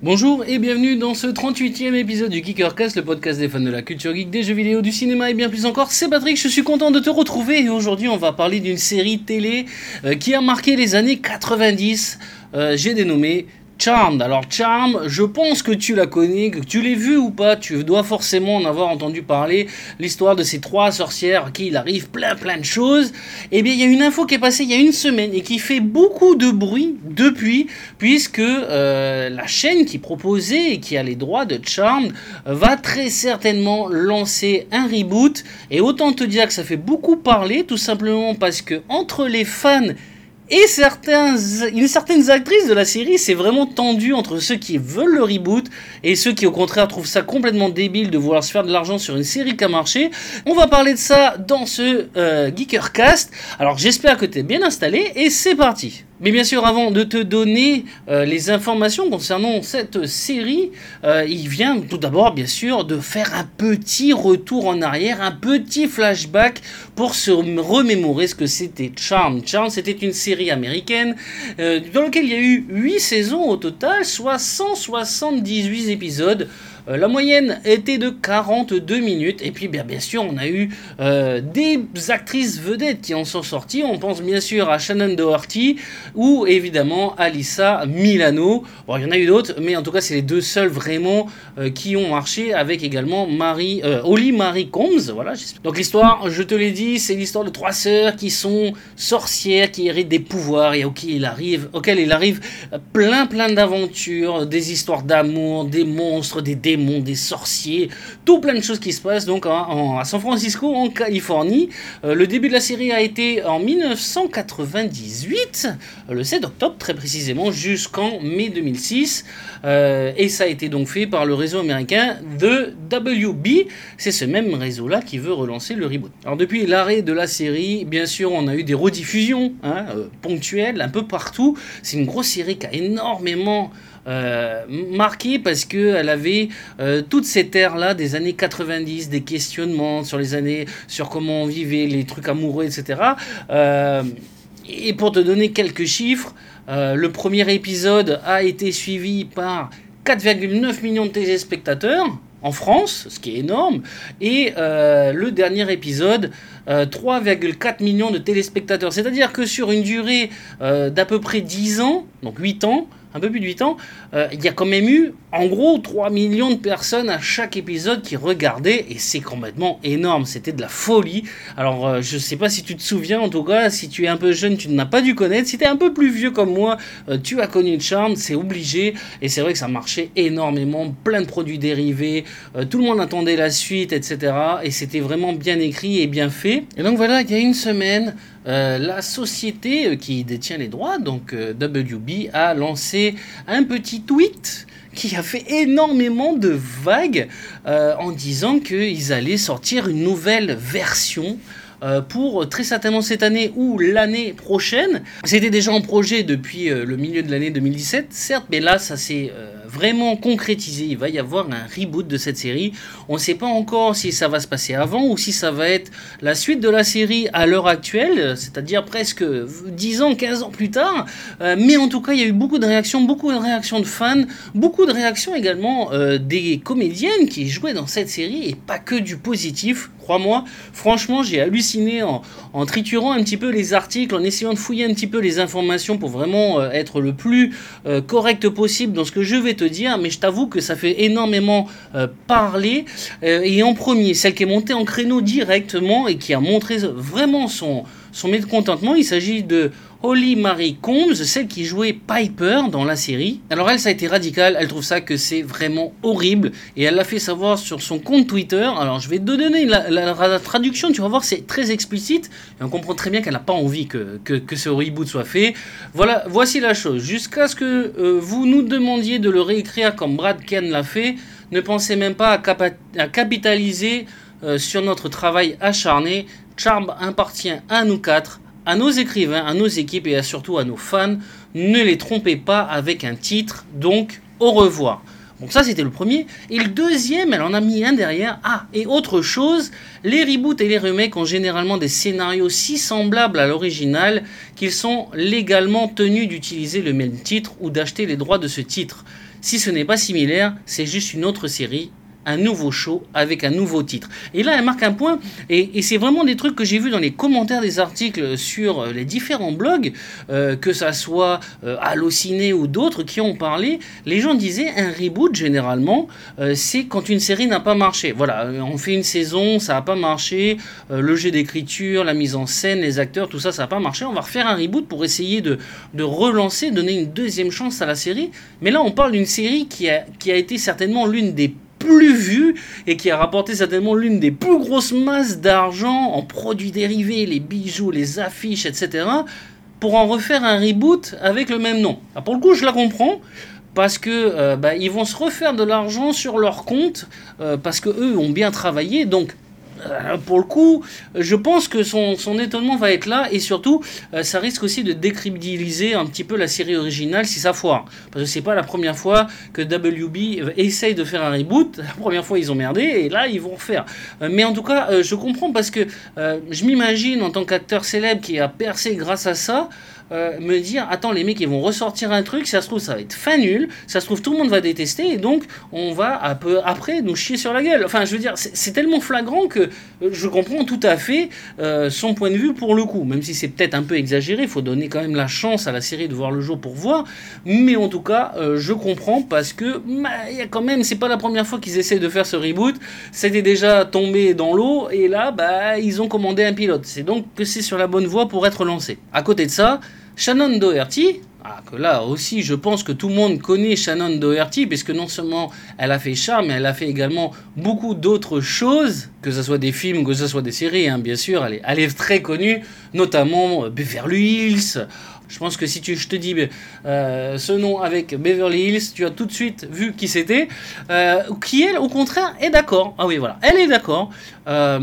Bonjour et bienvenue dans ce 38e épisode du Kickercast, le podcast des fans de la culture geek, des jeux vidéo, du cinéma et bien plus encore. C'est Patrick, je suis content de te retrouver et aujourd'hui on va parler d'une série télé euh, qui a marqué les années 90. Euh, J'ai dénommé Charmed. Alors Charmed, je pense que tu la connais, que tu l'as vu ou pas, tu dois forcément en avoir entendu parler. L'histoire de ces trois sorcières qui il arrive plein plein de choses. Eh bien, il y a une info qui est passée il y a une semaine et qui fait beaucoup de bruit depuis, puisque euh, la chaîne qui proposait et qui a les droits de Charmed va très certainement lancer un reboot. Et autant te dire que ça fait beaucoup parler, tout simplement parce que entre les fans et certains, une certaine actrice de la série, c'est vraiment tendu entre ceux qui veulent le reboot et ceux qui au contraire trouvent ça complètement débile de vouloir se faire de l'argent sur une série qui a marché. On va parler de ça dans ce euh, Geekercast. Alors j'espère que tu es bien installé et c'est parti. Mais bien sûr, avant de te donner euh, les informations concernant cette série, euh, il vient tout d'abord, bien sûr, de faire un petit retour en arrière, un petit flashback pour se remémorer ce que c'était Charm. Charm, c'était une série américaine euh, dans laquelle il y a eu 8 saisons au total, soit 178 épisodes. Euh, la moyenne était de 42 minutes. Et puis bien, sûr, on a eu euh, des actrices vedettes qui en sont sorties. On pense bien sûr à Shannon Doherty ou évidemment Alissa Milano. Bon, il y en a eu d'autres, mais en tout cas, c'est les deux seuls vraiment euh, qui ont marché avec également Marie, Holly Marie Combs. Voilà. Donc l'histoire, je te l'ai dit, c'est l'histoire de trois sœurs qui sont sorcières, qui héritent des pouvoirs et auxquelles auquel il arrive plein plein d'aventures, des histoires d'amour, des monstres, des démons des sorciers, tout plein de choses qui se passent donc à San Francisco, en Californie. Euh, le début de la série a été en 1998, euh, le 7 octobre très précisément, jusqu'en mai 2006. Euh, et ça a été donc fait par le réseau américain The WB. C'est ce même réseau-là qui veut relancer le reboot. Alors depuis l'arrêt de la série, bien sûr, on a eu des rediffusions hein, ponctuelles un peu partout. C'est une grosse série qui a énormément euh, marquée parce qu'elle avait euh, toutes ces terres-là des années 90, des questionnements sur les années, sur comment on vivait, les trucs amoureux, etc. Euh, et pour te donner quelques chiffres, le premier épisode a été suivi par 4,9 millions de téléspectateurs en France, ce qui est énorme, et le dernier épisode, 3,4 millions de téléspectateurs. C'est-à-dire que sur une durée d'à peu près 10 ans, donc 8 ans, un peu plus de 8 ans, euh, il y a quand même eu en gros 3 millions de personnes à chaque épisode qui regardaient et c'est complètement énorme, c'était de la folie. Alors euh, je sais pas si tu te souviens en tout cas, si tu es un peu jeune tu ne l'as pas dû connaître, si tu es un peu plus vieux comme moi, euh, tu as connu Charm, c'est obligé et c'est vrai que ça marchait énormément, plein de produits dérivés, tout le monde attendait la suite etc. Et c'était vraiment bien écrit et bien fait. Et donc voilà, il y a une semaine, la société qui détient les droits, donc WB, a lancé un petit tweet qui a fait énormément de vagues euh, en disant qu'ils allaient sortir une nouvelle version euh, pour très certainement cette année ou l'année prochaine. C'était déjà en projet depuis euh, le milieu de l'année 2017, certes, mais là ça s'est vraiment concrétisé. Il va y avoir un reboot de cette série. On ne sait pas encore si ça va se passer avant ou si ça va être la suite de la série à l'heure actuelle, c'est-à-dire presque 10 ans, 15 ans plus tard. Euh, mais en tout cas, il y a eu beaucoup de réactions, beaucoup de réactions de fans, beaucoup de réactions également euh, des comédiennes qui jouaient dans cette série et pas que du positif. Crois-moi, franchement, j'ai halluciné en, triturant un petit peu les articles, en essayant de fouiller un petit peu les informations pour vraiment euh, être le plus correct possible dans ce que je vais dire, mais je t'avoue que ça fait énormément euh, parler. Euh, et en premier, celle qui est montée en créneau directement et qui a montré vraiment son, son mécontentement, il s'agit de Holly Marie Combs, celle qui jouait Piper dans la série. Alors elle, ça a été radical, elle trouve ça que c'est vraiment horrible et elle l'a fait savoir sur son compte Twitter. Alors je vais te donner la, traduction, tu vas voir, c'est très explicite et on comprend très bien qu'elle n'a pas envie que, que, ce reboot soit fait. Voilà, voici la chose. Jusqu'à ce que euh, vous nous demandiez de le réécrire comme Brad Ken l'a fait, ne pensez même pas à, capitaliser euh, sur notre travail acharné. Charm appartient à nous quatre à nos écrivains, à nos équipes et surtout à nos fans, ne les trompez pas avec un titre, donc au revoir. Donc ça c'était le premier. Et le deuxième, elle en a mis un derrière. Ah, et autre chose, les reboots et les remakes ont généralement des scénarios si semblables à l'original qu'ils sont légalement tenus d'utiliser le même titre ou d'acheter les droits de ce titre. Si ce n'est pas similaire, c'est juste une autre série un nouveau show avec un nouveau titre. Et là, elle marque un point, et, c'est vraiment des trucs que j'ai vu dans les commentaires des articles sur euh, les différents blogs, euh, que ça soit euh, Allociné ou d'autres qui ont parlé. Les gens disaient un reboot, généralement, c'est quand une série n'a pas marché. Voilà, on fait une saison, ça n'a pas marché, le jeu d'écriture, la mise en scène, les acteurs, tout ça, ça n'a pas marché. On va refaire un reboot pour essayer de, de relancer, donner une deuxième chance à la série. Mais là, on parle d'une série qui a, qui a été certainement l'une des plus vu et qui a rapporté certainement l'une des plus grosses masses d'argent en produits dérivés, les bijoux, les affiches, etc. pour en refaire un reboot avec le même nom. pour le coup, je la comprends parce que euh, bah, ils vont se refaire de l'argent sur leur compte euh, parce que eux ont bien travaillé donc pour le coup, je pense que son, étonnement va être là et surtout, euh, ça risque aussi de décrédibiliser un petit peu la série originale si ça foire. Parce que c'est pas la première fois que WB essaye de faire un reboot. La première fois, ils ont merdé et là, ils vont refaire. Euh, mais en tout cas, je comprends parce que je m'imagine en tant qu'acteur célèbre qui a percé grâce à ça. Euh, me dire attends les mecs ils vont ressortir un truc ça se trouve ça va être fin nul ça se trouve tout le monde va détester et donc on va un peu après nous chier sur la gueule. Enfin je veux dire c'est tellement flagrant que euh, je comprends tout à fait euh, son point de vue pour le coup même si c'est peut-être un peu exagéré faut donner quand même la chance à la série de voir le jour pour voir mais en tout cas je comprends parce que bah, il y a quand même c'est pas la première fois qu'ils essaient de faire ce reboot c'était déjà tombé dans l'eau et là bah ils ont commandé un pilote. C'est donc que c'est sur la bonne voie pour être lancé. À côté de ça Shannon Doherty, ah, que là aussi je pense que tout le monde connaît Shannon Doherty, puisque non seulement elle a fait Charme, mais elle a fait également beaucoup d'autres choses, que ce soit des films, que ce soit des séries, hein, bien sûr, elle est, elle est très connue, notamment Beverly Hills, je pense que si tu, je te dis euh, ce nom avec Beverly Hills, tu as tout de suite vu qui c'était. Euh, qui elle, au contraire, est d'accord. Ah oui, voilà, elle est d'accord. Euh,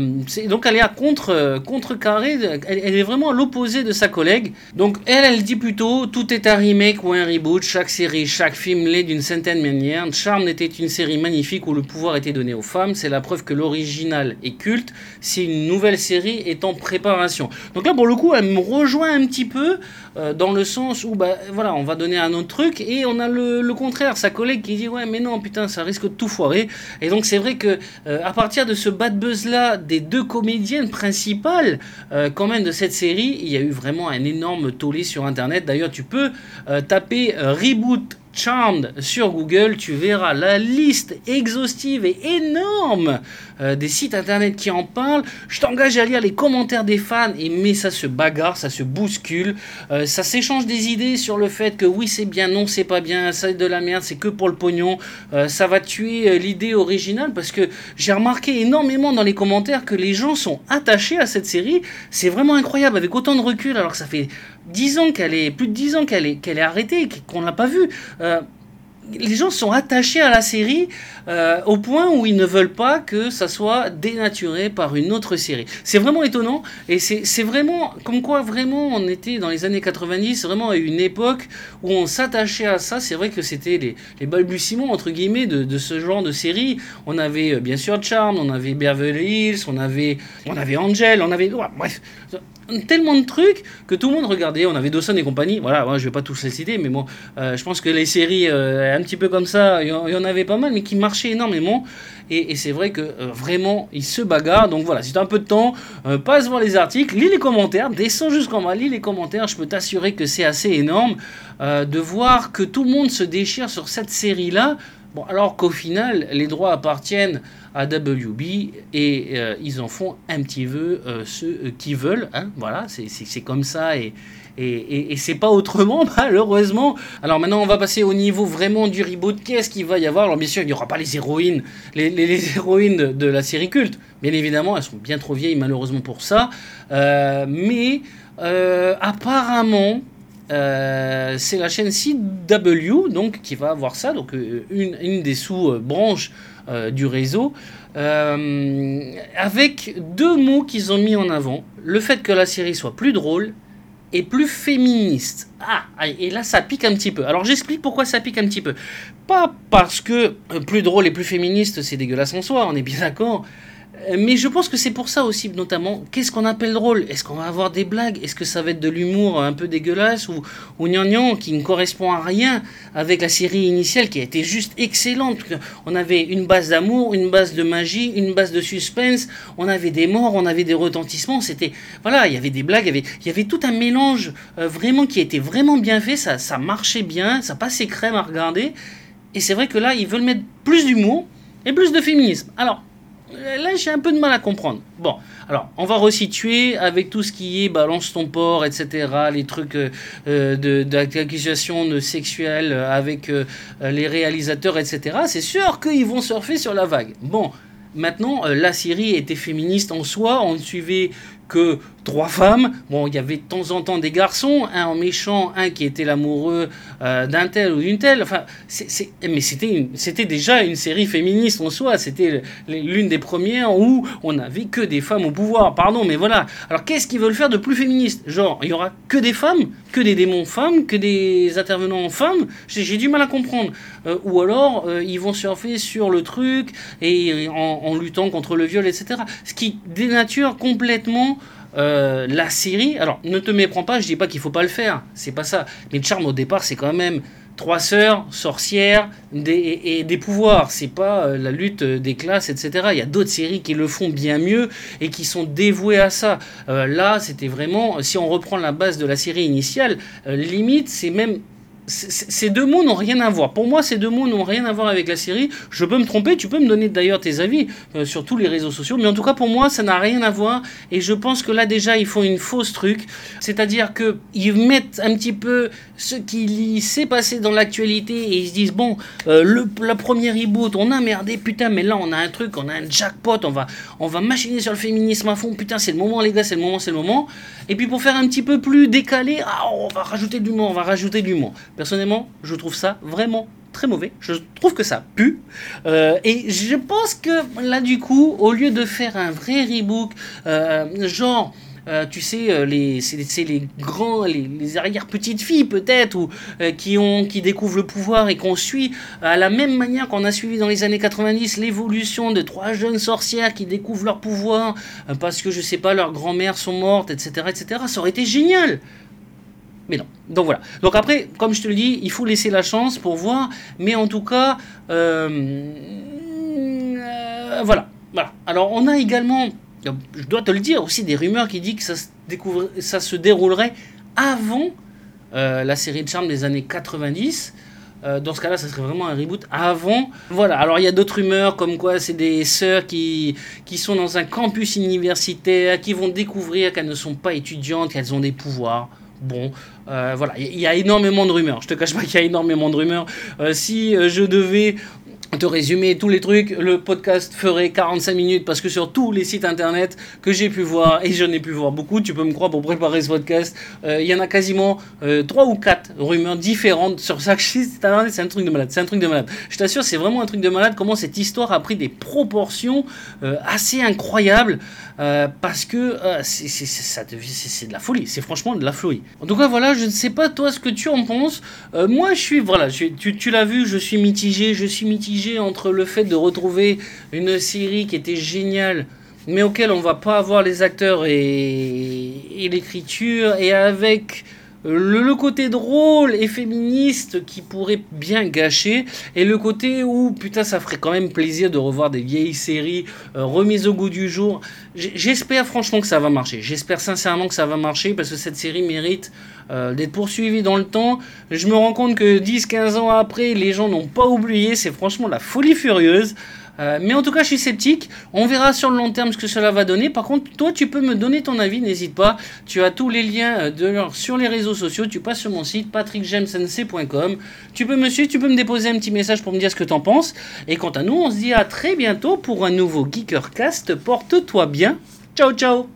donc elle est à contre contrecarré. Elle, elle est vraiment à l'opposé de sa collègue. Donc elle, elle dit plutôt tout est un remake ou un reboot. Chaque série, chaque film l'est d'une certaine manière. Charm était une série magnifique où le pouvoir était donné aux femmes. C'est la preuve que l'original est culte. Si une nouvelle série est en préparation. Donc là, pour le coup, elle me rejoint un petit peu dans le sens où, bah, voilà, on va donner un autre truc, et on a le, contraire, sa collègue qui dit, ouais, mais non, putain, ça risque de tout foirer. Et donc, c'est vrai que euh, à partir de ce bad buzz-là, des deux comédiennes principales, euh, quand même, de cette série, il y a eu vraiment un énorme tollé sur Internet. D'ailleurs, tu peux euh, taper reboot Charmed sur Google, tu verras la liste exhaustive et énorme euh, des sites internet qui en parlent. Je t'engage à lire les commentaires des fans, et mais ça se bagarre, ça se bouscule, euh, ça s'échange des idées sur le fait que oui c'est bien, non c'est pas bien, ça est de la merde, c'est que pour le pognon, euh, ça va tuer l'idée originale parce que j'ai remarqué énormément dans les commentaires que les gens sont attachés à cette série. C'est vraiment incroyable avec autant de recul alors que ça fait 10 ans qu'elle est, plus de 10 ans qu'elle est, qu'elle est arrêtée, qu'on ne l'a pas vue les gens sont attachés à la série euh, au point où ils ne veulent pas que ça soit dénaturé par une autre série. C'est vraiment étonnant et c'est vraiment comme quoi vraiment on était dans les années 90 vraiment à une époque où on s'attachait à ça. C'est vrai que c'était les, les, balbutiements entre guillemets de, de, ce genre de série. On avait euh, bien sûr Charm, on avait Beverly Hills, on avait on avait Angel, on avait bref tellement de trucs que tout le monde regardait. On avait Dawson et compagnie. Voilà, moi, je vais pas tous les citer, mais bon, euh, je pense que les séries euh, un petit peu comme ça, il y, en avait pas mal, mais qui marchaient énormément. Et, c'est vrai que euh, vraiment, ils se bagarrent. Donc voilà, si tu as un peu de temps, passe voir les articles, lis les commentaires, descends jusqu'en bas, lis les commentaires. Je peux t'assurer que c'est assez énorme de voir que tout le monde se déchire sur cette série-là. Alors qu'au final, les droits appartiennent à WB et euh, ils en font un petit peu euh, ceux euh, qui veulent. Hein, voilà, c'est comme ça et, c'est pas autrement, malheureusement. Alors maintenant, on va passer au niveau vraiment du reboot. Qu'est-ce qu'il va y avoir? Alors bien sûr, il n'y aura pas les héroïnes, les, les, héroïnes de, la série culte. Bien évidemment, elles sont bien trop vieilles, malheureusement pour ça. mais apparemment, c'est la chaîne CW donc qui va avoir ça, donc une, une des sous-branches euh, du réseau, euh, avec deux mots qu'ils ont mis en avant. Le fait que la série soit plus drôle et plus féministe. Ah, et là ça pique un petit peu. Alors j'explique pourquoi ça pique un petit peu. Pas parce que euh, plus drôle et plus féministe c'est dégueulasse en soi, on est bien d'accord. Euh, mais je pense que c'est pour ça aussi, notamment, qu'est-ce qu'on appelle drôle? Est-ce qu'on va avoir des blagues? Est-ce que ça va être de l'humour un peu dégueulasse ou, ou gnangnan qui ne correspond à rien avec la série initiale qui a été juste excellente? On avait une base d'amour, une base de magie, une base de suspense, on avait des morts, on avait des retentissements, c'était... Voilà, il y avait des blagues, il y avait, tout un mélange euh, vraiment qui était vraiment bien fait, ça, ça marchait bien, ça passait crème à regarder. Et c'est vrai que là, ils veulent mettre plus d'humour et plus de féminisme. Alors, là, j'ai un peu de mal à comprendre. Bon, alors, on va resituer avec tout ce qui est balance ton port, etc., les trucs euh, euh d'accusation sexuelle avec euh, les réalisateurs, etc. C'est sûr qu'ils vont surfer sur la vague. Bon, maintenant, la série était féministe en soi, on suivait que trois femmes. Bon, il y avait de temps en temps des garçons, un en méchant, un qui était l'amoureux euh, d'un tel ou d'une telle. Enfin, c'est, mais c'était, c'était déjà une série féministe en soi. C'était l'une des premières où on n'avait que des femmes au pouvoir. Pardon, mais voilà. Alors, qu'est-ce qu'ils veulent faire de plus féministe? Genre, il y aura que des femmes, que des démons femmes, que des intervenants femmes? J'ai, du mal à comprendre. Euh, ou alors, euh, ils vont surfer sur le truc et en, en luttant contre le viol, etc. Ce qui dénature complètement euh, la série, alors ne te méprends pas, je dis pas qu'il faut pas le faire, c'est pas ça. Mais le charme au départ, c'est quand même trois sœurs, sorcières des, et, des pouvoirs. C'est pas euh, la lutte des classes, etc. Il y a d'autres séries qui le font bien mieux et qui sont dévouées à ça. Euh, là, c'était vraiment, si on reprend la base de la série initiale, limite, c'est même ces deux mots n'ont rien à voir. Pour moi, ces deux mots n'ont rien à voir avec la série. Je peux me tromper, tu peux me donner d'ailleurs tes avis euh, sur tous les réseaux sociaux, mais en tout cas pour moi, ça n'a rien à voir. Et je pense que là déjà, ils font une fausse truc, c'est-à-dire que ils mettent un petit peu ce qui s'est passé dans l'actualité et ils se disent bon, euh, le la première reboot, on a merdé, putain, mais là on a un truc, on a un jackpot, on va on va machiner sur le féminisme à fond, putain, c'est le moment les gars, c'est le moment, c'est le moment. Et puis pour faire un petit peu plus décalé, ah, on va rajouter du monde, on va rajouter du monde. Personnellement, je trouve ça vraiment très mauvais. Je trouve que ça pue. Euh, et je pense que là, du coup, au lieu de faire un vrai rebook, euh, genre. Euh, tu sais, les, c'est, les grands, les, arrière-petites filles peut-être, ou qui, ont, qui découvrent le pouvoir et qu'on suit à la même manière qu'on a suivi dans les années 90 l'évolution de trois jeunes sorcières qui découvrent leur pouvoir parce que, je sais pas, leurs grand-mères sont mortes, etc., etc. Ça aurait été génial. Mais non. Donc voilà. Donc après, comme je te le dis, il faut laisser la chance pour voir. Mais en tout cas, euh, euh, voilà. Voilà. Alors on a également, je dois te le dire aussi, des rumeurs qui disent que ça se, découvre, ça se déroulerait avant euh, la série de charme des années 90. dans ce cas-là, ça serait vraiment un reboot avant. Voilà, alors il y a d'autres rumeurs comme quoi c'est des sœurs qui, qui sont dans un campus universitaire, qui vont découvrir qu'elles ne sont pas étudiantes, qu'elles ont des pouvoirs. Bon, euh, voilà, il y, a énormément de rumeurs. Je te cache pas qu'il y a énormément de rumeurs. Euh, si euh, je devais te résumer tous les trucs, le podcast ferait 45 minutes parce que sur tous les sites internet que j'ai pu voir, et j'en ai pu voir beaucoup, tu peux me croire pour préparer ce podcast, euh, il y en a quasiment euh, 3 ou 4 rumeurs différentes sur chaque site internet, c'est un truc de malade, c'est un truc de malade. Je t'assure, c'est vraiment un truc de malade comment cette histoire a pris des proportions euh, assez incroyables euh, parce que c'est de la folie, c'est franchement de la folie. En tout cas, voilà, je ne sais pas toi ce que tu en penses. moi, je suis, voilà, tu l'as vu, je suis mitigé, je suis mitigé entre le fait de retrouver une série qui était géniale, mais auquel on va pas avoir les acteurs et, l'écriture, et avec le, côté drôle et féministe qui pourrait bien gâcher, et le côté où, putain, ça ferait quand même plaisir de revoir des vieilles séries euh, remises au goût du jour. J'espère franchement que ça va marcher. J'espère sincèrement que ça va marcher parce que cette série mérite euh, d'être poursuivie dans le temps. Je me rends compte que 10-15 ans après, les gens n'ont pas oublié. C'est franchement la folie furieuse. Euh, mais en tout cas, je suis sceptique. On verra sur le long terme ce que cela va donner. Par contre, toi, tu peux me donner ton avis. N'hésite pas. Tu as tous les liens euh, sur les réseaux sociaux. Tu passes sur mon site patrickjemsensei.com. Tu peux me suivre. Tu peux me déposer un petit message pour me dire ce que tu en penses. Et quant à nous, on se dit à très bientôt pour un nouveau Geekercast. Porte-toi bien. Ciao, ciao